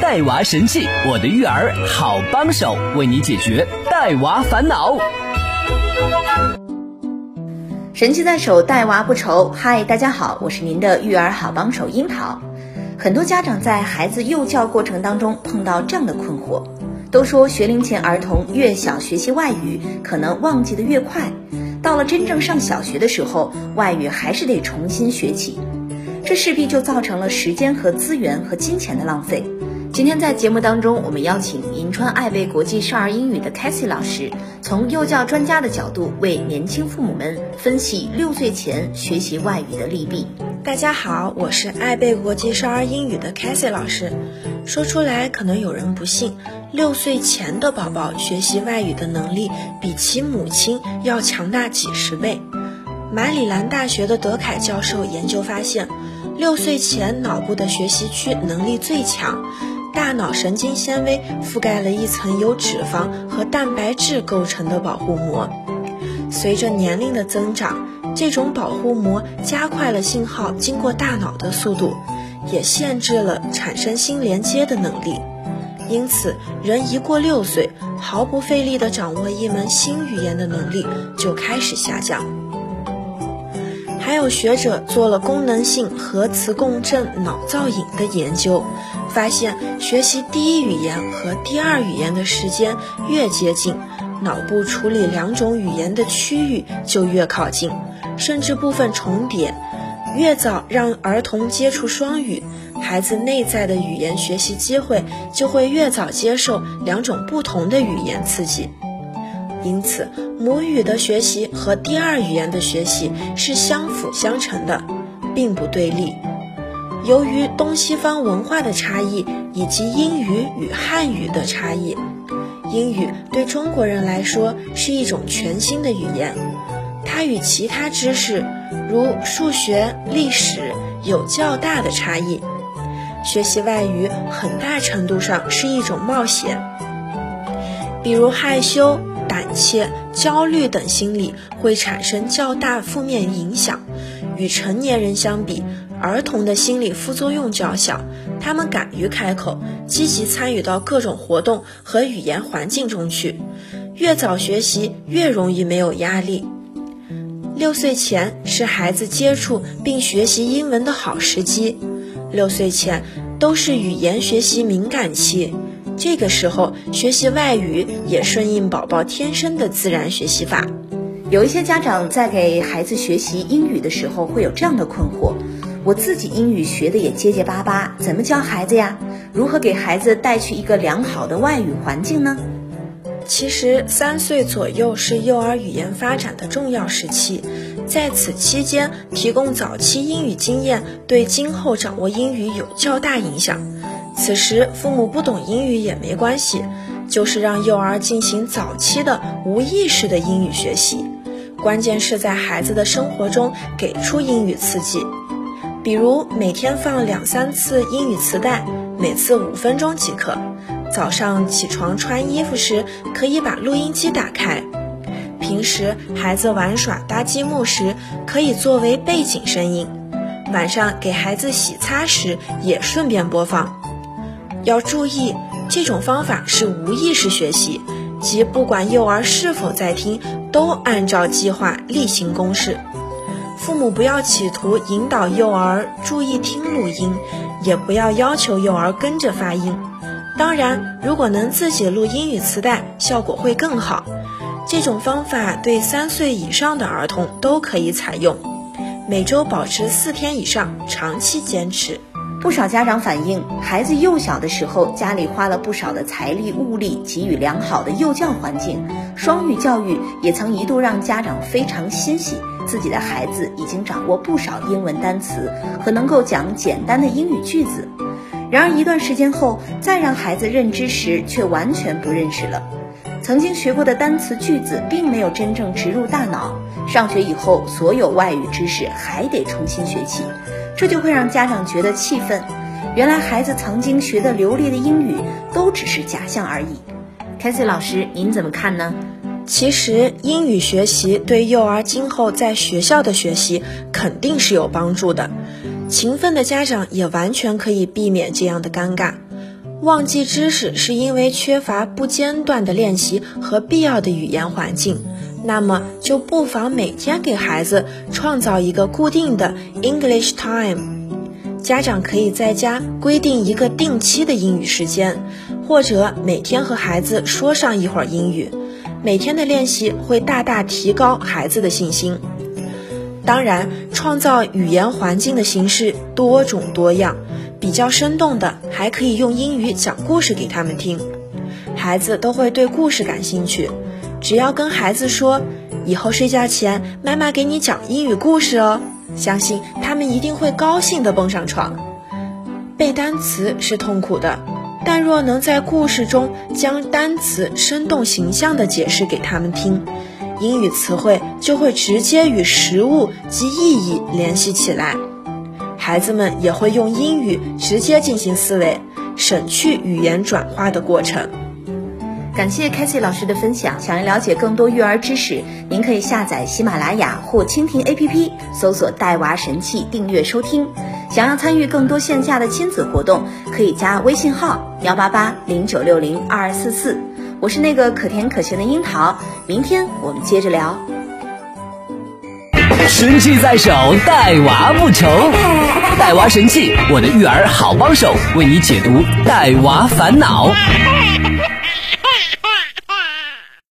带娃神器，我的育儿好帮手，为你解决带娃烦恼。神器在手，带娃不愁。嗨，大家好，我是您的育儿好帮手樱桃。很多家长在孩子幼教过程当中碰到这样的困惑，都说学龄前儿童越小学习外语，可能忘记的越快，到了真正上小学的时候，外语还是得重新学起，这势必就造成了时间和资源和金钱的浪费。今天在节目当中，我们邀请银川爱贝国际少儿英语的 c a t h y 老师，从幼教专家的角度为年轻父母们分析六岁前学习外语的利弊。大家好，我是爱贝国际少儿英语的 c a t h y 老师。说出来可能有人不信，六岁前的宝宝学习外语的能力比其母亲要强大几十倍。马里兰大学的德凯教授研究发现，六岁前脑部的学习区能力最强。大脑神经纤维覆盖了一层由脂肪和蛋白质构成的保护膜，随着年龄的增长，这种保护膜加快了信号经过大脑的速度，也限制了产生新连接的能力。因此，人一过六岁，毫不费力地掌握一门新语言的能力就开始下降。还有学者做了功能性核磁共振脑造影的研究。发现学习第一语言和第二语言的时间越接近，脑部处理两种语言的区域就越靠近，甚至部分重叠。越早让儿童接触双语，孩子内在的语言学习机会就会越早接受两种不同的语言刺激。因此，母语的学习和第二语言的学习是相辅相成的，并不对立。由于东西方文化的差异以及英语与汉语的差异，英语对中国人来说是一种全新的语言。它与其他知识，如数学、历史有较大的差异。学习外语很大程度上是一种冒险，比如害羞、胆怯、焦虑等心理会产生较大负面影响。与成年人相比，儿童的心理副作用较小，他们敢于开口，积极参与到各种活动和语言环境中去。越早学习，越容易没有压力。六岁前是孩子接触并学习英文的好时机，六岁前都是语言学习敏感期，这个时候学习外语也顺应宝宝天生的自然学习法。有一些家长在给孩子学习英语的时候，会有这样的困惑。我自己英语学的也结结巴巴，怎么教孩子呀？如何给孩子带去一个良好的外语环境呢？其实三岁左右是幼儿语言发展的重要时期，在此期间提供早期英语经验，对今后掌握英语有较大影响。此时父母不懂英语也没关系，就是让幼儿进行早期的无意识的英语学习，关键是在孩子的生活中给出英语刺激。比如每天放两三次英语磁带，每次五分钟即可。早上起床穿衣服时，可以把录音机打开。平时孩子玩耍搭积木时，可以作为背景声音。晚上给孩子洗擦时，也顺便播放。要注意，这种方法是无意识学习，即不管幼儿是否在听，都按照计划例行公事。父母不要企图引导幼儿注意听录音，也不要要求幼儿跟着发音。当然，如果能自己录英语磁带，效果会更好。这种方法对三岁以上的儿童都可以采用，每周保持四天以上，长期坚持。不少家长反映，孩子幼小的时候，家里花了不少的财力物力，给予良好的幼教环境，双语教育也曾一度让家长非常欣喜。自己的孩子已经掌握不少英文单词和能够讲简单的英语句子，然而一段时间后，再让孩子认知时，却完全不认识了。曾经学过的单词句子，并没有真正植入大脑。上学以后，所有外语知识还得重新学起，这就会让家长觉得气愤。原来孩子曾经学的流利的英语，都只是假象而已。凯西老师，您怎么看呢？其实英语学习对幼儿今后在学校的学习肯定是有帮助的。勤奋的家长也完全可以避免这样的尴尬。忘记知识是因为缺乏不间断的练习和必要的语言环境，那么就不妨每天给孩子创造一个固定的 English time。家长可以在家规定一个定期的英语时间，或者每天和孩子说上一会儿英语。每天的练习会大大提高孩子的信心。当然，创造语言环境的形式多种多样，比较生动的还可以用英语讲故事给他们听，孩子都会对故事感兴趣。只要跟孩子说，以后睡觉前妈妈给你讲英语故事哦，相信他们一定会高兴地蹦上床。背单词是痛苦的。但若能在故事中将单词生动形象地解释给他们听，英语词汇就会直接与实物及意义联系起来，孩子们也会用英语直接进行思维，省去语言转化的过程。感谢 k a s e y 老师的分享。想要了解更多育儿知识，您可以下载喜马拉雅或蜻蜓 APP，搜索“带娃神器”订阅收听。想要参与更多线下的亲子活动，可以加微信号幺八八零九六零二二四四。我是那个可甜可咸的樱桃，明天我们接着聊。神器在手，带娃不愁。带娃神器，我的育儿好帮手，为你解读带娃烦恼。